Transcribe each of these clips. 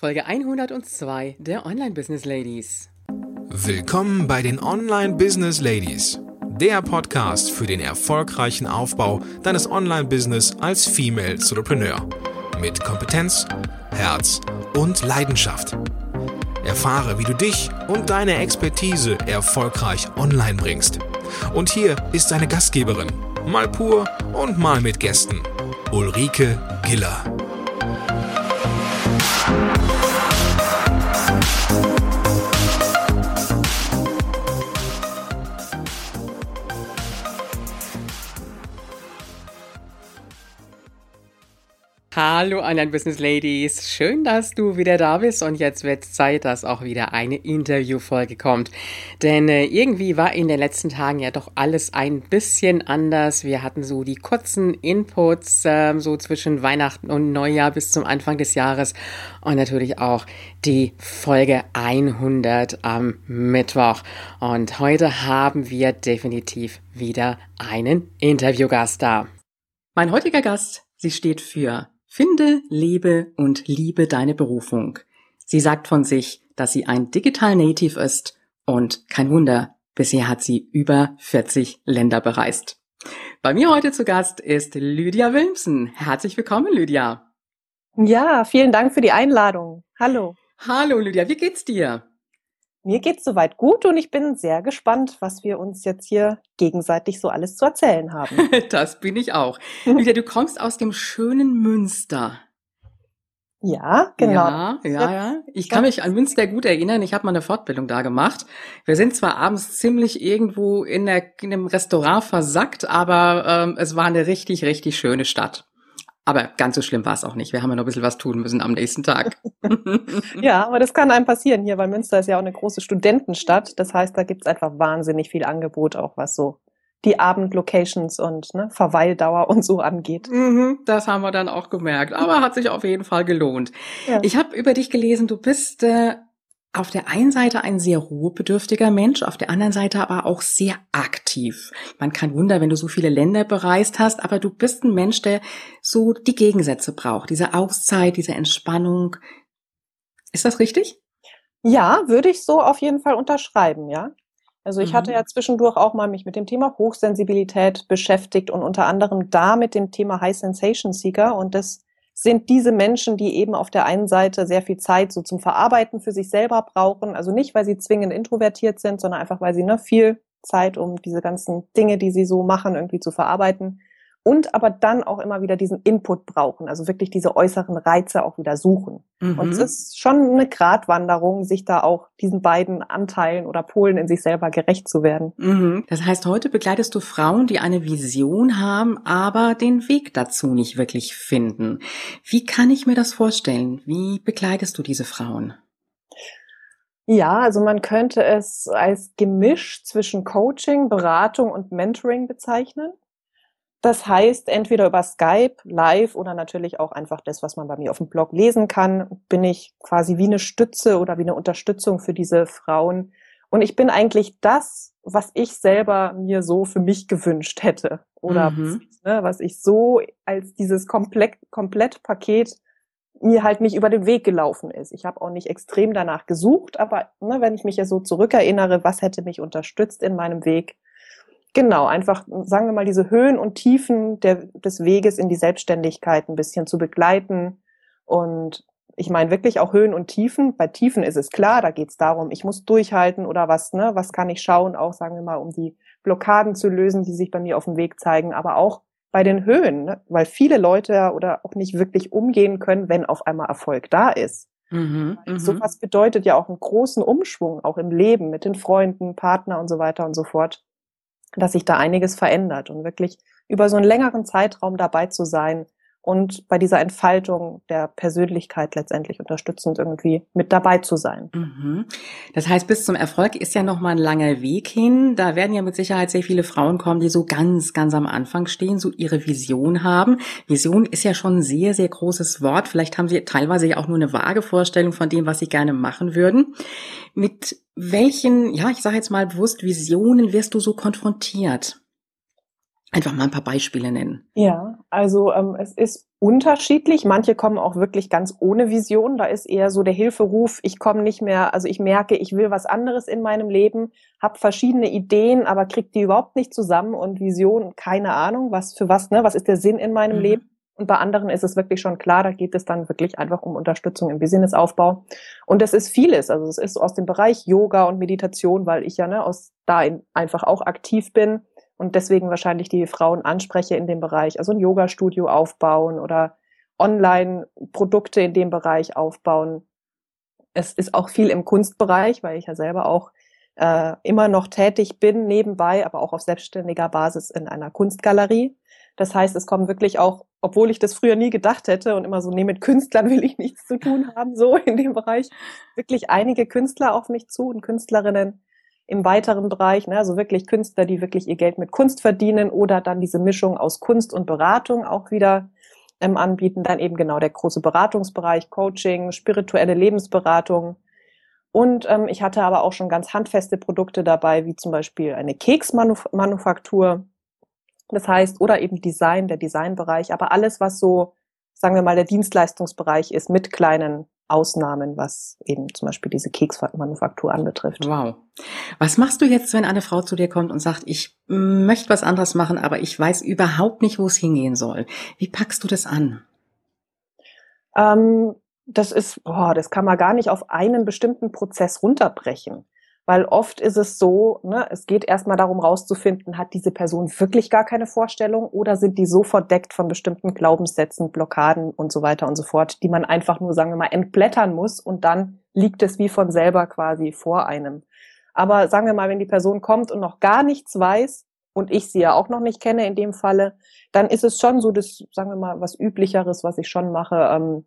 Folge 102 der Online Business Ladies. Willkommen bei den Online Business Ladies, der Podcast für den erfolgreichen Aufbau deines Online-Business als Female Entrepreneur mit Kompetenz, Herz und Leidenschaft. Erfahre, wie du dich und deine Expertise erfolgreich online bringst. Und hier ist deine Gastgeberin, mal pur und mal mit Gästen, Ulrike Giller. Hallo Online Business Ladies, schön, dass du wieder da bist und jetzt wird Zeit, dass auch wieder eine Interviewfolge kommt. Denn äh, irgendwie war in den letzten Tagen ja doch alles ein bisschen anders. Wir hatten so die kurzen Inputs äh, so zwischen Weihnachten und Neujahr bis zum Anfang des Jahres und natürlich auch die Folge 100 am Mittwoch. Und heute haben wir definitiv wieder einen Interviewgast da. Mein heutiger Gast, sie steht für Finde, lebe und liebe deine Berufung. Sie sagt von sich, dass sie ein Digital Native ist und kein Wunder, bisher hat sie über 40 Länder bereist. Bei mir heute zu Gast ist Lydia Wilmsen. Herzlich willkommen, Lydia. Ja, vielen Dank für die Einladung. Hallo. Hallo, Lydia. Wie geht's dir? Mir geht's soweit gut und ich bin sehr gespannt, was wir uns jetzt hier gegenseitig so alles zu erzählen haben. das bin ich auch. Lydia, du kommst aus dem schönen Münster. Ja, genau. Ja, ja, ja. Ich kann mich an Münster gut erinnern. Ich habe mal eine Fortbildung da gemacht. Wir sind zwar abends ziemlich irgendwo in, der, in einem Restaurant versackt, aber ähm, es war eine richtig, richtig schöne Stadt. Aber ganz so schlimm war es auch nicht. Wir haben ja noch ein bisschen was tun müssen am nächsten Tag. ja, aber das kann einem passieren hier, weil Münster ist ja auch eine große Studentenstadt. Das heißt, da gibt's einfach wahnsinnig viel Angebot, auch was so die Abendlocations und ne, Verweildauer und so angeht. Mhm, das haben wir dann auch gemerkt. Aber hat sich auf jeden Fall gelohnt. Ja. Ich habe über dich gelesen, du bist äh, auf der einen Seite ein sehr ruhebedürftiger Mensch, auf der anderen Seite aber auch sehr aktiv. Man kann Wunder, wenn du so viele Länder bereist hast, aber du bist ein Mensch, der so die Gegensätze braucht, diese Auszeit, diese Entspannung. Ist das richtig? Ja, würde ich so auf jeden Fall unterschreiben, ja. Also ich mhm. hatte ja zwischendurch auch mal mich mit dem Thema Hochsensibilität beschäftigt und unter anderem da mit dem Thema High Sensation Seeker und das sind diese Menschen, die eben auf der einen Seite sehr viel Zeit so zum Verarbeiten für sich selber brauchen. Also nicht, weil sie zwingend introvertiert sind, sondern einfach, weil sie ne, viel Zeit, um diese ganzen Dinge, die sie so machen, irgendwie zu verarbeiten und aber dann auch immer wieder diesen Input brauchen, also wirklich diese äußeren Reize auch wieder suchen. Mhm. Und es ist schon eine Gratwanderung, sich da auch diesen beiden Anteilen oder Polen in sich selber gerecht zu werden. Mhm. Das heißt, heute begleitest du Frauen, die eine Vision haben, aber den Weg dazu nicht wirklich finden. Wie kann ich mir das vorstellen? Wie begleitest du diese Frauen? Ja, also man könnte es als Gemisch zwischen Coaching, Beratung und Mentoring bezeichnen. Das heißt, entweder über Skype, live oder natürlich auch einfach das, was man bei mir auf dem Blog lesen kann, bin ich quasi wie eine Stütze oder wie eine Unterstützung für diese Frauen. Und ich bin eigentlich das, was ich selber mir so für mich gewünscht hätte. Oder mhm. ne, was ich so als dieses Komplett, Komplettpaket mir halt nicht über den Weg gelaufen ist. Ich habe auch nicht extrem danach gesucht, aber ne, wenn ich mich ja so zurückerinnere, was hätte mich unterstützt in meinem Weg, Genau, einfach, sagen wir mal, diese Höhen und Tiefen der, des Weges in die Selbstständigkeit ein bisschen zu begleiten. Und ich meine wirklich auch Höhen und Tiefen. Bei Tiefen ist es klar, da geht es darum, ich muss durchhalten oder was, ne? Was kann ich schauen, auch sagen wir mal, um die Blockaden zu lösen, die sich bei mir auf dem Weg zeigen, aber auch bei den Höhen, ne? weil viele Leute oder auch nicht wirklich umgehen können, wenn auf einmal Erfolg da ist. Mhm, mhm. Sowas bedeutet ja auch einen großen Umschwung, auch im Leben mit den Freunden, Partner und so weiter und so fort dass sich da einiges verändert und wirklich über so einen längeren Zeitraum dabei zu sein und bei dieser Entfaltung der Persönlichkeit letztendlich unterstützend irgendwie mit dabei zu sein. Mhm. Das heißt, bis zum Erfolg ist ja noch mal ein langer Weg hin. Da werden ja mit Sicherheit sehr viele Frauen kommen, die so ganz, ganz am Anfang stehen, so ihre Vision haben. Vision ist ja schon ein sehr, sehr großes Wort. Vielleicht haben sie teilweise ja auch nur eine vage Vorstellung von dem, was sie gerne machen würden. Mit welchen, ja, ich sage jetzt mal bewusst, Visionen wirst du so konfrontiert? Einfach mal ein paar Beispiele nennen. Ja, also ähm, es ist unterschiedlich. Manche kommen auch wirklich ganz ohne Vision. Da ist eher so der Hilferuf, ich komme nicht mehr, also ich merke, ich will was anderes in meinem Leben, habe verschiedene Ideen, aber krieg die überhaupt nicht zusammen und Vision, keine Ahnung, was für was, ne, was ist der Sinn in meinem mhm. Leben? Und bei anderen ist es wirklich schon klar, da geht es dann wirklich einfach um Unterstützung im Businessaufbau. Und das ist vieles. Also es ist aus dem Bereich Yoga und Meditation, weil ich ja ne, aus da einfach auch aktiv bin und deswegen wahrscheinlich die Frauen anspreche in dem Bereich. Also ein Yoga-Studio aufbauen oder Online-Produkte in dem Bereich aufbauen. Es ist auch viel im Kunstbereich, weil ich ja selber auch äh, immer noch tätig bin, nebenbei, aber auch auf selbstständiger Basis in einer Kunstgalerie. Das heißt, es kommen wirklich auch, obwohl ich das früher nie gedacht hätte und immer so, nee, mit Künstlern will ich nichts zu tun haben, so in dem Bereich, wirklich einige Künstler auf mich zu und Künstlerinnen im weiteren Bereich, ne, also wirklich Künstler, die wirklich ihr Geld mit Kunst verdienen oder dann diese Mischung aus Kunst und Beratung auch wieder ähm, anbieten. Dann eben genau der große Beratungsbereich, Coaching, spirituelle Lebensberatung. Und ähm, ich hatte aber auch schon ganz handfeste Produkte dabei, wie zum Beispiel eine Keksmanufaktur, das heißt, oder eben Design, der Designbereich, aber alles, was so, sagen wir mal, der Dienstleistungsbereich ist, mit kleinen Ausnahmen, was eben zum Beispiel diese Keksmanufaktur anbetrifft. Wow. Was machst du jetzt, wenn eine Frau zu dir kommt und sagt, ich möchte was anderes machen, aber ich weiß überhaupt nicht, wo es hingehen soll? Wie packst du das an? Ähm, das ist, boah, das kann man gar nicht auf einen bestimmten Prozess runterbrechen. Weil oft ist es so, ne, es geht erstmal darum rauszufinden, hat diese Person wirklich gar keine Vorstellung oder sind die so verdeckt von bestimmten Glaubenssätzen, Blockaden und so weiter und so fort, die man einfach nur, sagen wir mal, entblättern muss und dann liegt es wie von selber quasi vor einem. Aber sagen wir mal, wenn die Person kommt und noch gar nichts weiß und ich sie ja auch noch nicht kenne in dem Falle, dann ist es schon so das, sagen wir mal, was üblicheres, was ich schon mache, ähm,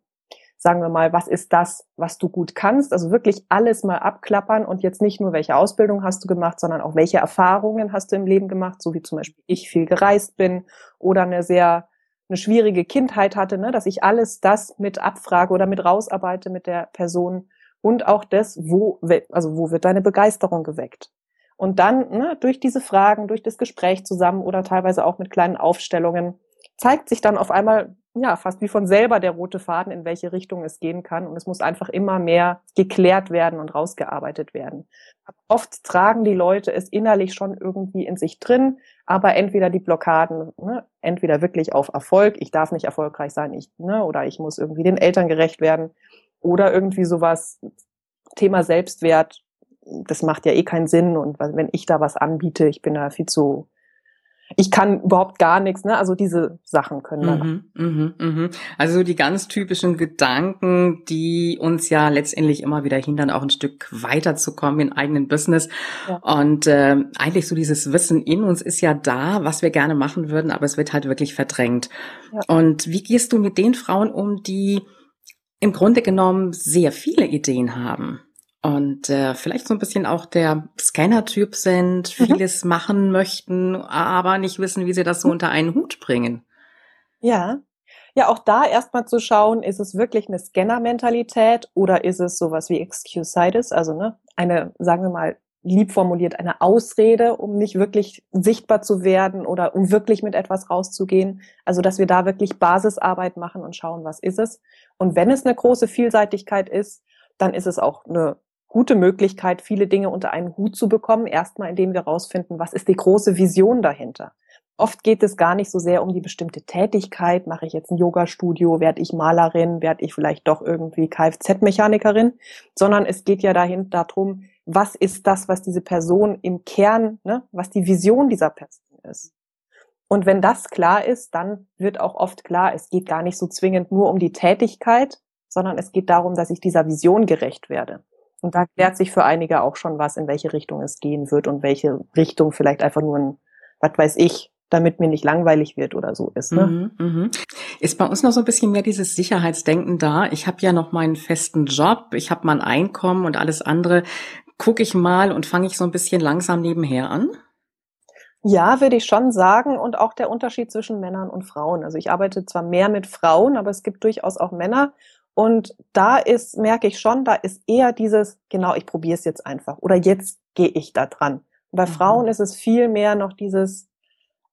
sagen wir mal, was ist das, was du gut kannst? Also wirklich alles mal abklappern und jetzt nicht nur, welche Ausbildung hast du gemacht, sondern auch welche Erfahrungen hast du im Leben gemacht, so wie zum Beispiel ich viel gereist bin oder eine sehr eine schwierige Kindheit hatte, ne, dass ich alles das mit abfrage oder mit rausarbeite mit der Person und auch das, wo, also wo wird deine Begeisterung geweckt? Und dann ne, durch diese Fragen, durch das Gespräch zusammen oder teilweise auch mit kleinen Aufstellungen zeigt sich dann auf einmal, ja, fast wie von selber der rote Faden, in welche Richtung es gehen kann. Und es muss einfach immer mehr geklärt werden und rausgearbeitet werden. Oft tragen die Leute es innerlich schon irgendwie in sich drin, aber entweder die Blockaden, ne, entweder wirklich auf Erfolg, ich darf nicht erfolgreich sein, ich, ne, oder ich muss irgendwie den Eltern gerecht werden, oder irgendwie sowas, Thema Selbstwert, das macht ja eh keinen Sinn. Und wenn ich da was anbiete, ich bin da viel zu ich kann überhaupt gar nichts, ne? Also diese Sachen können dann. Mhm, mh, mh. Also die ganz typischen Gedanken, die uns ja letztendlich immer wieder hindern, auch ein Stück weiterzukommen in eigenen Business. Ja. Und äh, eigentlich so dieses Wissen in uns ist ja da, was wir gerne machen würden, aber es wird halt wirklich verdrängt. Ja. Und wie gehst du mit den Frauen um, die im Grunde genommen sehr viele Ideen haben? Und äh, vielleicht so ein bisschen auch der Scanner-Typ sind, mhm. vieles machen möchten, aber nicht wissen, wie sie das so mhm. unter einen Hut bringen. Ja. Ja, auch da erstmal zu schauen, ist es wirklich eine Scanner-Mentalität oder ist es sowas wie Excuse-Sitis, also ne, eine, sagen wir mal, lieb formuliert, eine Ausrede, um nicht wirklich sichtbar zu werden oder um wirklich mit etwas rauszugehen. Also, dass wir da wirklich Basisarbeit machen und schauen, was ist es. Und wenn es eine große Vielseitigkeit ist, dann ist es auch eine gute Möglichkeit, viele Dinge unter einen Hut zu bekommen. Erstmal, indem wir herausfinden, was ist die große Vision dahinter. Oft geht es gar nicht so sehr um die bestimmte Tätigkeit. Mache ich jetzt ein Yoga-Studio? Werde ich Malerin? Werde ich vielleicht doch irgendwie Kfz-Mechanikerin? Sondern es geht ja dahin darum, was ist das, was diese Person im Kern, ne, was die Vision dieser Person ist. Und wenn das klar ist, dann wird auch oft klar, es geht gar nicht so zwingend nur um die Tätigkeit, sondern es geht darum, dass ich dieser Vision gerecht werde. Und da klärt sich für einige auch schon was, in welche Richtung es gehen wird und welche Richtung vielleicht einfach nur ein, was weiß ich, damit mir nicht langweilig wird oder so ist. Ne? Mhm, mh. Ist bei uns noch so ein bisschen mehr dieses Sicherheitsdenken da? Ich habe ja noch meinen festen Job, ich habe mein Einkommen und alles andere. Gucke ich mal und fange ich so ein bisschen langsam nebenher an? Ja, würde ich schon sagen. Und auch der Unterschied zwischen Männern und Frauen. Also ich arbeite zwar mehr mit Frauen, aber es gibt durchaus auch Männer. Und da ist, merke ich schon, da ist eher dieses, genau, ich probiere es jetzt einfach oder jetzt gehe ich da dran. bei mhm. Frauen ist es viel mehr noch dieses,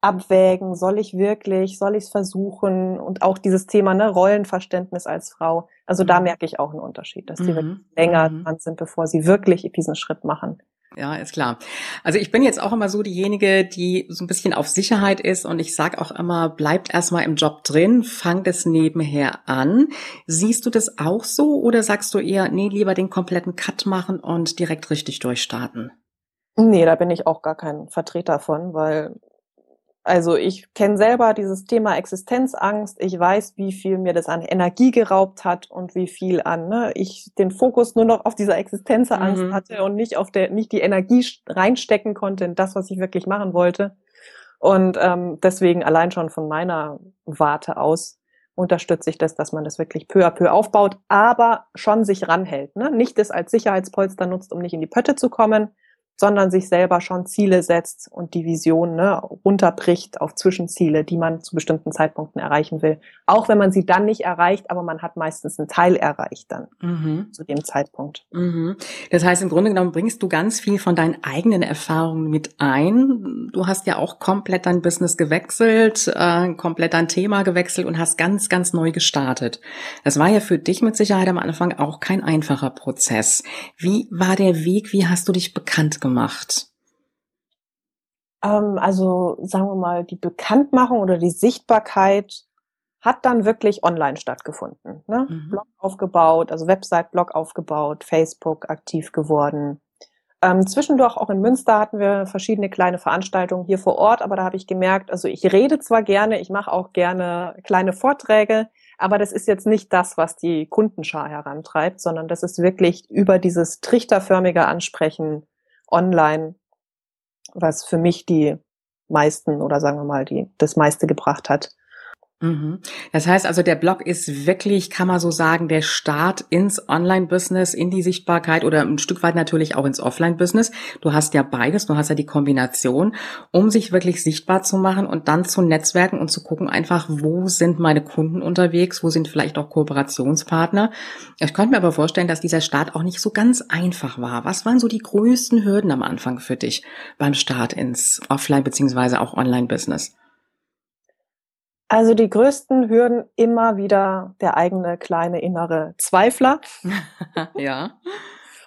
abwägen, soll ich wirklich, soll ich es versuchen und auch dieses Thema ne, Rollenverständnis als Frau. Also da mhm. merke ich auch einen Unterschied, dass die mhm. wirklich länger mhm. dran sind, bevor sie wirklich diesen Schritt machen. Ja, ist klar. Also ich bin jetzt auch immer so diejenige, die so ein bisschen auf Sicherheit ist und ich sage auch immer, bleibt erstmal im Job drin, fangt es nebenher an. Siehst du das auch so oder sagst du eher, nee, lieber den kompletten Cut machen und direkt richtig durchstarten? Nee, da bin ich auch gar kein Vertreter von, weil also ich kenne selber dieses Thema Existenzangst. Ich weiß, wie viel mir das an Energie geraubt hat und wie viel an ne, ich den Fokus nur noch auf dieser Existenzangst mhm. hatte und nicht auf der nicht die Energie reinstecken konnte in das, was ich wirklich machen wollte. Und ähm, deswegen allein schon von meiner Warte aus unterstütze ich das, dass man das wirklich peu à peu aufbaut, aber schon sich ranhält. Ne? Nicht das als Sicherheitspolster nutzt, um nicht in die Pötte zu kommen, sondern sich selber schon Ziele setzt und die Vision ne, runterbricht auf Zwischenziele, die man zu bestimmten Zeitpunkten erreichen will. Auch wenn man sie dann nicht erreicht, aber man hat meistens einen Teil erreicht dann mhm. zu dem Zeitpunkt. Mhm. Das heißt, im Grunde genommen bringst du ganz viel von deinen eigenen Erfahrungen mit ein. Du hast ja auch komplett dein Business gewechselt, äh, komplett dein Thema gewechselt und hast ganz, ganz neu gestartet. Das war ja für dich mit Sicherheit am Anfang auch kein einfacher Prozess. Wie war der Weg? Wie hast du dich bekannt gemacht? Gemacht? Ähm, also sagen wir mal, die Bekanntmachung oder die Sichtbarkeit hat dann wirklich online stattgefunden. Ne? Mhm. Blog aufgebaut, also Website, Blog aufgebaut, Facebook aktiv geworden. Ähm, zwischendurch auch in Münster hatten wir verschiedene kleine Veranstaltungen hier vor Ort, aber da habe ich gemerkt, also ich rede zwar gerne, ich mache auch gerne kleine Vorträge, aber das ist jetzt nicht das, was die Kundenschar herantreibt, sondern das ist wirklich über dieses trichterförmige Ansprechen online, was für mich die meisten oder sagen wir mal die das meiste gebracht hat. Mhm. Das heißt also, der Blog ist wirklich, kann man so sagen, der Start ins Online-Business, in die Sichtbarkeit oder ein Stück weit natürlich auch ins Offline-Business. Du hast ja beides, du hast ja die Kombination, um sich wirklich sichtbar zu machen und dann zu netzwerken und zu gucken einfach, wo sind meine Kunden unterwegs, wo sind vielleicht auch Kooperationspartner. Ich könnte mir aber vorstellen, dass dieser Start auch nicht so ganz einfach war. Was waren so die größten Hürden am Anfang für dich beim Start ins Offline- beziehungsweise auch Online-Business? Also die größten Hürden immer wieder der eigene kleine innere Zweifler. ja.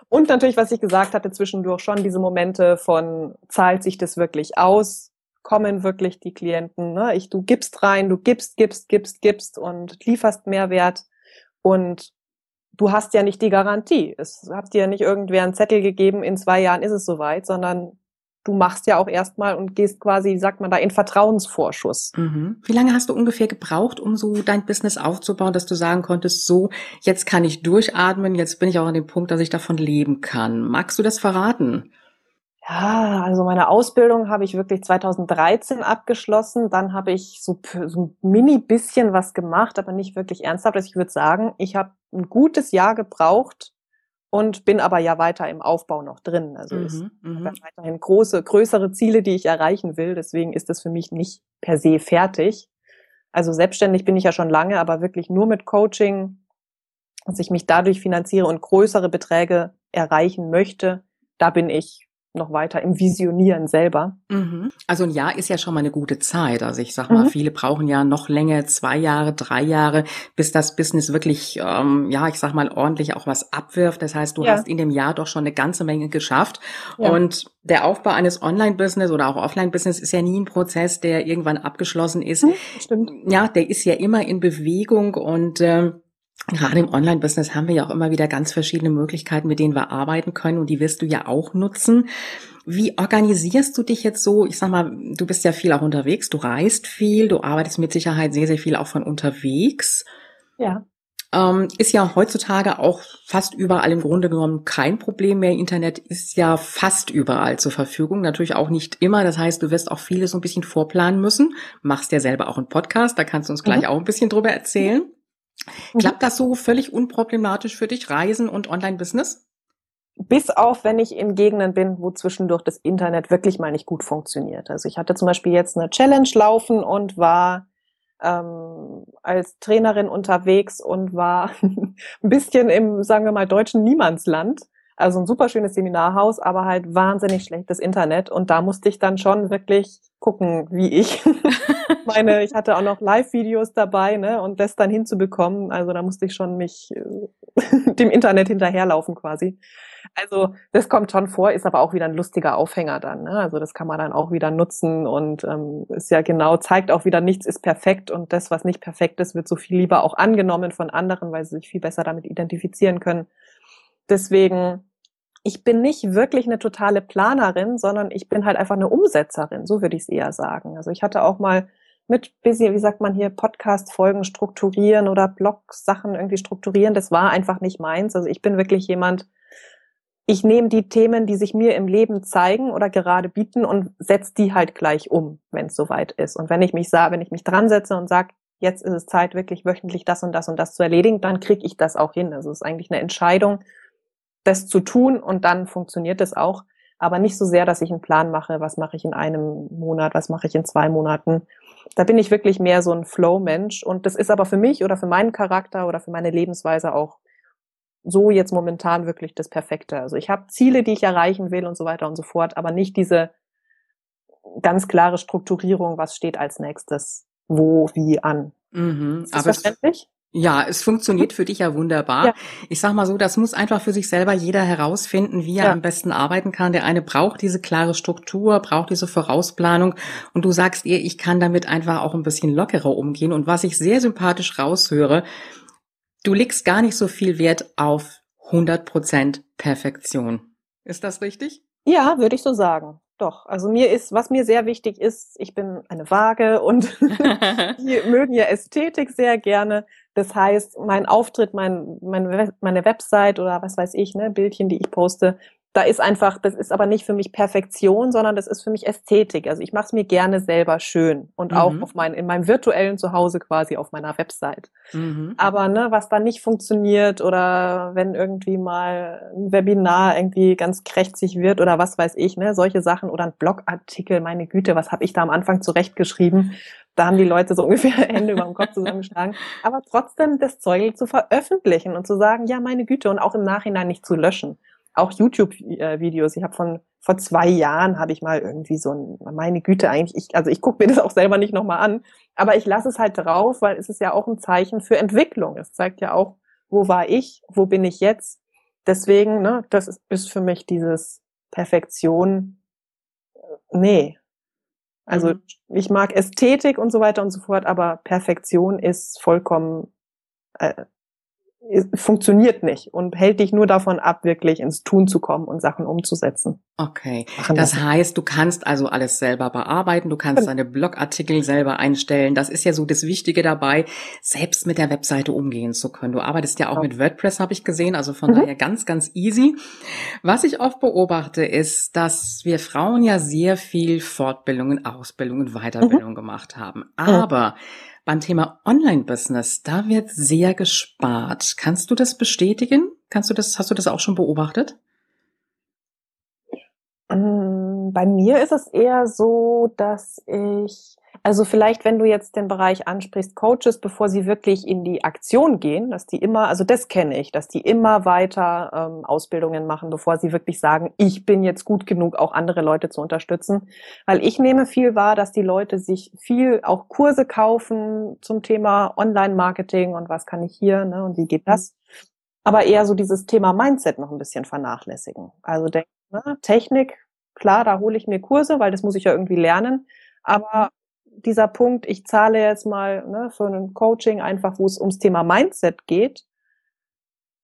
Und natürlich, was ich gesagt hatte, zwischendurch schon diese Momente von, zahlt sich das wirklich aus? Kommen wirklich die Klienten? Ne? Ich, du gibst rein, du gibst, gibst, gibst, gibst und lieferst Mehrwert. Und du hast ja nicht die Garantie. Es hat dir nicht irgendwer einen Zettel gegeben, in zwei Jahren ist es soweit, sondern du machst ja auch erstmal und gehst quasi, sagt man da, in Vertrauensvorschuss. Mhm. Wie lange hast du ungefähr gebraucht, um so dein Business aufzubauen, dass du sagen konntest, so, jetzt kann ich durchatmen, jetzt bin ich auch an dem Punkt, dass ich davon leben kann. Magst du das verraten? Ja, also meine Ausbildung habe ich wirklich 2013 abgeschlossen. Dann habe ich so, so ein mini bisschen was gemacht, aber nicht wirklich ernsthaft. Also ich würde sagen, ich habe ein gutes Jahr gebraucht, und bin aber ja weiter im Aufbau noch drin. Also mhm, ich mhm. habe weiterhin große, größere Ziele, die ich erreichen will. Deswegen ist das für mich nicht per se fertig. Also selbstständig bin ich ja schon lange, aber wirklich nur mit Coaching, dass ich mich dadurch finanziere und größere Beträge erreichen möchte, da bin ich noch weiter im Visionieren selber. Mhm. Also ein Jahr ist ja schon mal eine gute Zeit. Also ich sag mal, mhm. viele brauchen ja noch länger, zwei Jahre, drei Jahre, bis das Business wirklich, ähm, ja, ich sag mal, ordentlich auch was abwirft. Das heißt, du ja. hast in dem Jahr doch schon eine ganze Menge geschafft. Ja. Und der Aufbau eines Online-Business oder auch Offline-Business ist ja nie ein Prozess, der irgendwann abgeschlossen ist. Mhm, stimmt. Ja, der ist ja immer in Bewegung und äh, Gerade im Online-Business haben wir ja auch immer wieder ganz verschiedene Möglichkeiten, mit denen wir arbeiten können und die wirst du ja auch nutzen. Wie organisierst du dich jetzt so? Ich sag mal, du bist ja viel auch unterwegs, du reist viel, du arbeitest mit Sicherheit sehr, sehr viel auch von unterwegs. Ja. Ähm, ist ja heutzutage auch fast überall im Grunde genommen kein Problem mehr. Internet ist ja fast überall zur Verfügung. Natürlich auch nicht immer. Das heißt, du wirst auch vieles so ein bisschen vorplanen müssen. Machst ja selber auch einen Podcast, da kannst du uns gleich mhm. auch ein bisschen drüber erzählen. Mhm. Klappt das so völlig unproblematisch für dich, Reisen und Online-Business? Bis auf, wenn ich in Gegenden bin, wo zwischendurch das Internet wirklich mal nicht gut funktioniert. Also ich hatte zum Beispiel jetzt eine Challenge laufen und war ähm, als Trainerin unterwegs und war ein bisschen im, sagen wir mal, deutschen Niemandsland. Also ein super schönes Seminarhaus, aber halt wahnsinnig schlechtes Internet. Und da musste ich dann schon wirklich gucken, wie ich. meine, ich hatte auch noch Live-Videos dabei, ne, und das dann hinzubekommen, also da musste ich schon mich äh, dem Internet hinterherlaufen quasi. Also das kommt schon vor, ist aber auch wieder ein lustiger Aufhänger dann. Ne? Also das kann man dann auch wieder nutzen und ähm, ist ja genau, zeigt auch wieder, nichts ist perfekt und das, was nicht perfekt ist, wird so viel lieber auch angenommen von anderen, weil sie sich viel besser damit identifizieren können. Deswegen ich bin nicht wirklich eine totale Planerin, sondern ich bin halt einfach eine Umsetzerin, so würde ich es eher sagen. Also ich hatte auch mal mit busy, wie sagt man hier, Podcast-Folgen strukturieren oder Blog-Sachen irgendwie strukturieren. Das war einfach nicht meins. Also ich bin wirklich jemand, ich nehme die Themen, die sich mir im Leben zeigen oder gerade bieten und setze die halt gleich um, wenn es soweit ist. Und wenn ich mich sah, wenn ich mich dran setze und sage, jetzt ist es Zeit, wirklich wöchentlich das und das und das zu erledigen, dann kriege ich das auch hin. Also es ist eigentlich eine Entscheidung, das zu tun und dann funktioniert es auch. Aber nicht so sehr, dass ich einen Plan mache, was mache ich in einem Monat, was mache ich in zwei Monaten. Da bin ich wirklich mehr so ein Flow-Mensch. Und das ist aber für mich oder für meinen Charakter oder für meine Lebensweise auch so jetzt momentan wirklich das Perfekte. Also ich habe Ziele, die ich erreichen will und so weiter und so fort, aber nicht diese ganz klare Strukturierung, was steht als nächstes, wo, wie an. Mhm, ist das verständlich? Ja, es funktioniert für dich ja wunderbar. Ja. Ich sag mal so, das muss einfach für sich selber jeder herausfinden, wie er ja. am besten arbeiten kann. Der eine braucht diese klare Struktur, braucht diese Vorausplanung und du sagst ihr, ich kann damit einfach auch ein bisschen lockerer umgehen. Und was ich sehr sympathisch raushöre, du legst gar nicht so viel Wert auf 100% Perfektion. Ist das richtig? Ja, würde ich so sagen. Doch, also mir ist, was mir sehr wichtig ist, ich bin eine Waage und die mögen ja Ästhetik sehr gerne. Das heißt, mein Auftritt, mein, meine, meine Website oder was weiß ich, ne, Bildchen, die ich poste, da ist einfach, das ist aber nicht für mich Perfektion, sondern das ist für mich Ästhetik. Also ich mache es mir gerne selber schön und mhm. auch auf mein, in meinem virtuellen Zuhause quasi auf meiner Website. Mhm. Aber ne, was da nicht funktioniert oder wenn irgendwie mal ein Webinar irgendwie ganz krächzig wird oder was weiß ich, ne, solche Sachen oder ein Blogartikel, meine Güte, was habe ich da am Anfang zurechtgeschrieben? Da haben die Leute so ungefähr Hände über dem Kopf zusammengeschlagen. Aber trotzdem das Zeug zu veröffentlichen und zu sagen, ja, meine Güte, und auch im Nachhinein nicht zu löschen auch YouTube-Videos. Ich habe von vor zwei Jahren habe ich mal irgendwie so ein, meine Güte, eigentlich, ich, also ich gucke mir das auch selber nicht nochmal an, aber ich lasse es halt drauf, weil es ist ja auch ein Zeichen für Entwicklung. Es zeigt ja auch, wo war ich, wo bin ich jetzt. Deswegen, ne, das ist, ist für mich dieses Perfektion, nee. Also mhm. ich mag Ästhetik und so weiter und so fort, aber Perfektion ist vollkommen äh, funktioniert nicht und hält dich nur davon ab, wirklich ins Tun zu kommen und Sachen umzusetzen. Okay. Das heißt, du kannst also alles selber bearbeiten, du kannst deine Blogartikel selber einstellen. Das ist ja so das Wichtige dabei, selbst mit der Webseite umgehen zu können. Du arbeitest ja auch ja. mit WordPress, habe ich gesehen, also von mhm. daher ganz, ganz easy. Was ich oft beobachte, ist, dass wir Frauen ja sehr viel Fortbildungen, Ausbildungen, Weiterbildung mhm. gemacht haben. Aber mhm beim Thema Online-Business, da wird sehr gespart. Kannst du das bestätigen? Kannst du das, hast du das auch schon beobachtet? Ähm, bei mir ist es eher so, dass ich also vielleicht, wenn du jetzt den Bereich ansprichst, Coaches, bevor sie wirklich in die Aktion gehen, dass die immer, also das kenne ich, dass die immer weiter ähm, Ausbildungen machen, bevor sie wirklich sagen, ich bin jetzt gut genug, auch andere Leute zu unterstützen. Weil ich nehme viel wahr, dass die Leute sich viel auch Kurse kaufen zum Thema Online-Marketing und was kann ich hier ne, und wie geht das. Aber eher so dieses Thema Mindset noch ein bisschen vernachlässigen. Also denk, ne, Technik, klar, da hole ich mir Kurse, weil das muss ich ja irgendwie lernen. Aber dieser Punkt, ich zahle jetzt mal ne, für ein Coaching einfach, wo es ums Thema Mindset geht.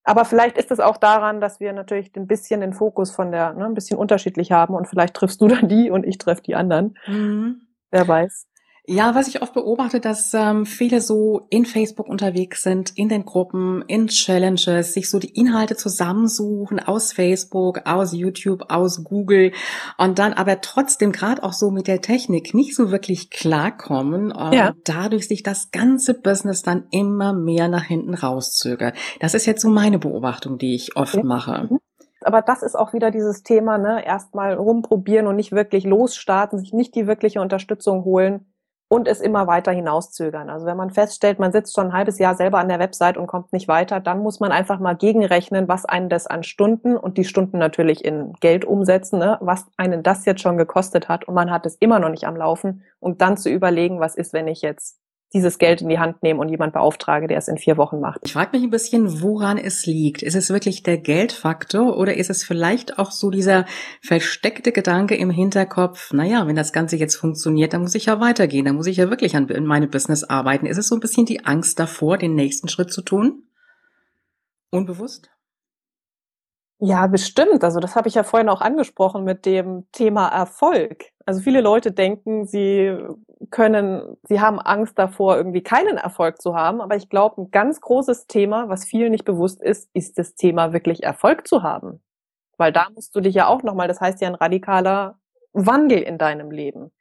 Aber vielleicht ist es auch daran, dass wir natürlich ein bisschen den Fokus von der, ne, ein bisschen unterschiedlich haben und vielleicht triffst du dann die und ich treffe die anderen. Mhm. Wer weiß. Ja, was ich oft beobachte, dass ähm, viele so in Facebook unterwegs sind, in den Gruppen, in Challenges, sich so die Inhalte zusammensuchen aus Facebook, aus YouTube, aus Google und dann aber trotzdem gerade auch so mit der Technik nicht so wirklich klarkommen und ja. dadurch sich das ganze Business dann immer mehr nach hinten rauszögert. Das ist jetzt so meine Beobachtung, die ich oft okay. mache. Mhm aber das ist auch wieder dieses Thema, ne, erstmal rumprobieren und nicht wirklich losstarten, sich nicht die wirkliche Unterstützung holen, und es immer weiter hinauszögern. Also wenn man feststellt, man sitzt schon ein halbes Jahr selber an der Website und kommt nicht weiter, dann muss man einfach mal gegenrechnen, was einen das an Stunden und die Stunden natürlich in Geld umsetzen, ne, was einen das jetzt schon gekostet hat und man hat es immer noch nicht am Laufen und dann zu überlegen, was ist, wenn ich jetzt dieses Geld in die Hand nehme und jemand beauftrage, der es in vier Wochen macht. Ich frage mich ein bisschen, woran es liegt. Ist es wirklich der Geldfaktor oder ist es vielleicht auch so dieser versteckte Gedanke im Hinterkopf, naja, wenn das Ganze jetzt funktioniert, dann muss ich ja weitergehen, dann muss ich ja wirklich an meine Business arbeiten. Ist es so ein bisschen die Angst davor, den nächsten Schritt zu tun? Unbewusst? Ja, bestimmt. Also das habe ich ja vorhin auch angesprochen mit dem Thema Erfolg. Also viele Leute denken, sie können, sie haben Angst davor, irgendwie keinen Erfolg zu haben. Aber ich glaube, ein ganz großes Thema, was vielen nicht bewusst ist, ist das Thema wirklich Erfolg zu haben. Weil da musst du dich ja auch nochmal, das heißt ja ein radikaler Wandel in deinem Leben.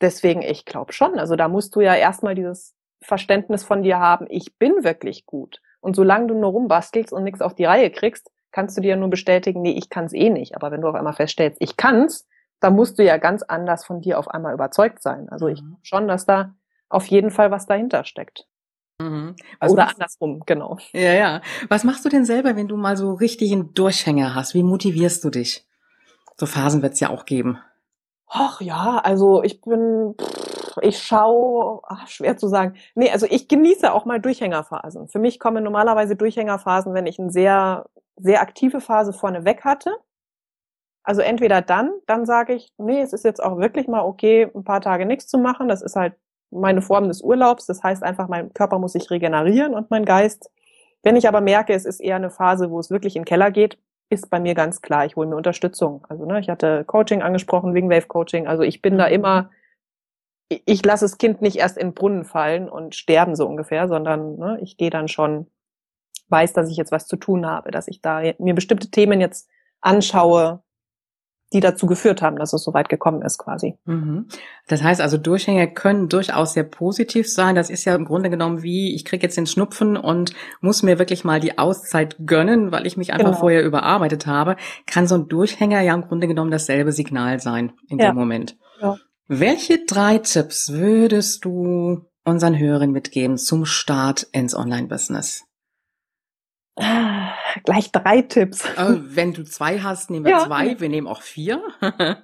Deswegen, ich glaube schon. Also da musst du ja erstmal dieses Verständnis von dir haben, ich bin wirklich gut. Und solange du nur rumbastelst und nichts auf die Reihe kriegst, kannst du dir nur bestätigen, nee, ich kann es eh nicht. Aber wenn du auf einmal feststellst, ich kann's, dann musst du ja ganz anders von dir auf einmal überzeugt sein. Also ich mhm. schon, dass da auf jeden Fall was dahinter steckt. Mhm. Oder andersrum, genau. Ja, ja. Was machst du denn selber, wenn du mal so richtig einen Durchhänger hast? Wie motivierst du dich? So Phasen wird es ja auch geben. Ach ja, also ich bin, ich schaue, schwer zu sagen. Nee, also ich genieße auch mal Durchhängerphasen. Für mich kommen normalerweise Durchhängerphasen, wenn ich ein sehr sehr aktive Phase vorneweg hatte. Also entweder dann, dann sage ich, nee, es ist jetzt auch wirklich mal okay, ein paar Tage nichts zu machen. Das ist halt meine Form des Urlaubs. Das heißt einfach, mein Körper muss sich regenerieren und mein Geist. Wenn ich aber merke, es ist eher eine Phase, wo es wirklich in den Keller geht, ist bei mir ganz klar, ich hole mir Unterstützung. Also ne, ich hatte Coaching angesprochen, Wing Wave Coaching. Also ich bin da immer, ich lasse das Kind nicht erst in den Brunnen fallen und sterben so ungefähr, sondern ne, ich gehe dann schon weiß, dass ich jetzt was zu tun habe, dass ich da mir bestimmte Themen jetzt anschaue, die dazu geführt haben, dass es so weit gekommen ist quasi. Mhm. Das heißt also, Durchhänge können durchaus sehr positiv sein. Das ist ja im Grunde genommen wie, ich kriege jetzt den Schnupfen und muss mir wirklich mal die Auszeit gönnen, weil ich mich einfach genau. vorher überarbeitet habe. Kann so ein Durchhänger ja im Grunde genommen dasselbe Signal sein in ja. dem Moment. Ja. Welche drei Tipps würdest du unseren Hörern mitgeben zum Start ins Online-Business? Gleich drei Tipps. Äh, wenn du zwei hast, nehmen wir ja. zwei. Wir nehmen auch vier.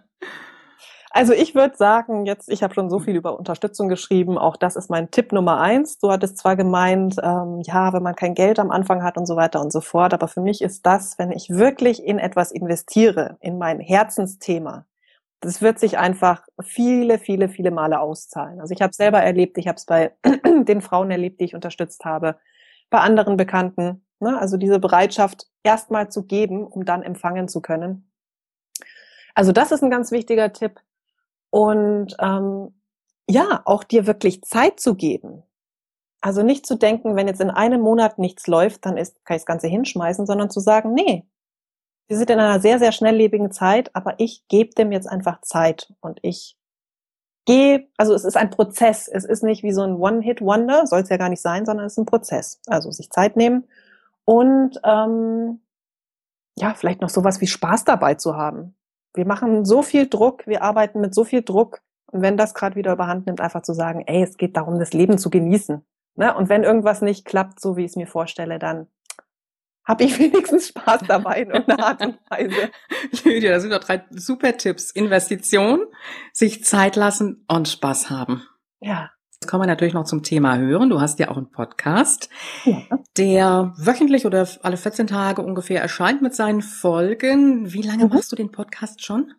also ich würde sagen, jetzt, ich habe schon so viel über Unterstützung geschrieben. Auch das ist mein Tipp Nummer eins. Du hattest zwar gemeint, ähm, ja, wenn man kein Geld am Anfang hat und so weiter und so fort. Aber für mich ist das, wenn ich wirklich in etwas investiere, in mein Herzensthema, das wird sich einfach viele, viele, viele Male auszahlen. Also ich habe selber erlebt, ich habe es bei den Frauen erlebt, die ich unterstützt habe, bei anderen Bekannten Ne? Also diese Bereitschaft erstmal zu geben, um dann empfangen zu können. Also das ist ein ganz wichtiger Tipp. Und ähm, ja, auch dir wirklich Zeit zu geben. Also nicht zu denken, wenn jetzt in einem Monat nichts läuft, dann ist, kann ich das Ganze hinschmeißen, sondern zu sagen, nee, wir sind in einer sehr, sehr schnelllebigen Zeit, aber ich gebe dem jetzt einfach Zeit und ich gehe, also es ist ein Prozess. Es ist nicht wie so ein One-Hit-Wonder, soll es ja gar nicht sein, sondern es ist ein Prozess. Also sich Zeit nehmen und ähm, ja, vielleicht noch sowas wie Spaß dabei zu haben. Wir machen so viel Druck, wir arbeiten mit so viel Druck. Und wenn das gerade wieder überhand nimmt, einfach zu sagen, ey, es geht darum, das Leben zu genießen. Ne? Und wenn irgendwas nicht klappt, so wie ich es mir vorstelle, dann habe ich wenigstens Spaß dabei in irgendeiner Art und Weise. Lydia, das sind doch drei super Tipps. Investition, sich Zeit lassen und Spaß haben. Ja. Jetzt kommen wir natürlich noch zum Thema Hören. Du hast ja auch einen Podcast, ja. der wöchentlich oder alle 14 Tage ungefähr erscheint mit seinen Folgen. Wie lange mhm. machst du den Podcast schon?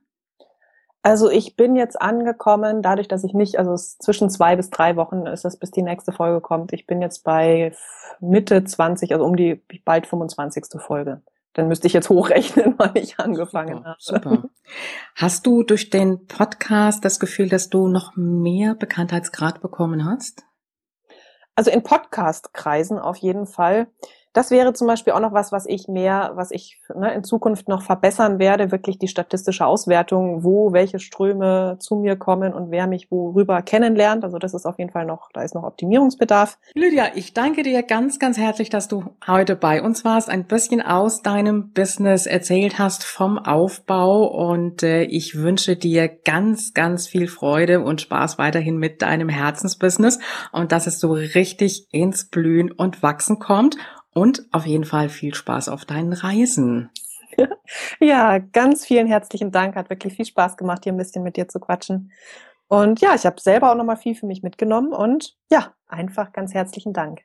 Also ich bin jetzt angekommen, dadurch, dass ich nicht, also zwischen zwei bis drei Wochen ist das, bis die nächste Folge kommt. Ich bin jetzt bei Mitte 20, also um die bald 25. Folge dann müsste ich jetzt hochrechnen, wann ich angefangen super, habe. Super. Hast du durch den Podcast das Gefühl, dass du noch mehr Bekanntheitsgrad bekommen hast? Also in Podcast-Kreisen auf jeden Fall. Das wäre zum Beispiel auch noch was, was ich mehr, was ich ne, in Zukunft noch verbessern werde, wirklich die statistische Auswertung, wo welche Ströme zu mir kommen und wer mich worüber kennenlernt. Also das ist auf jeden Fall noch, da ist noch Optimierungsbedarf. Lydia, ich danke dir ganz, ganz herzlich, dass du heute bei uns warst, ein bisschen aus deinem Business erzählt hast vom Aufbau und äh, ich wünsche dir ganz, ganz viel Freude und Spaß weiterhin mit deinem Herzensbusiness und dass es so richtig ins Blühen und Wachsen kommt und auf jeden Fall viel Spaß auf deinen Reisen. Ja, ganz vielen herzlichen Dank. Hat wirklich viel Spaß gemacht, hier ein bisschen mit dir zu quatschen. Und ja, ich habe selber auch nochmal viel für mich mitgenommen und ja, einfach ganz herzlichen Dank.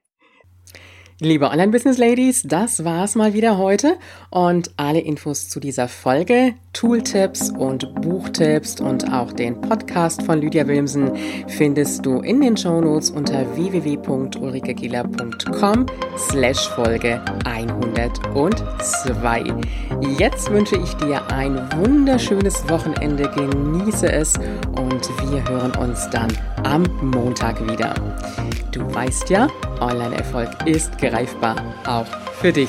Liebe Online-Business-Ladies, das war's mal wieder heute und alle Infos zu dieser Folge, Tooltips und Buchtipps und auch den Podcast von Lydia Wilmsen findest du in den Shownotes unter www.ulrikegiller.com slash Folge 102. Jetzt wünsche ich dir ein wunderschönes Wochenende, genieße es und wir hören uns dann am Montag wieder. Du weißt ja, Online-Erfolg ist greifbar, auch für dich.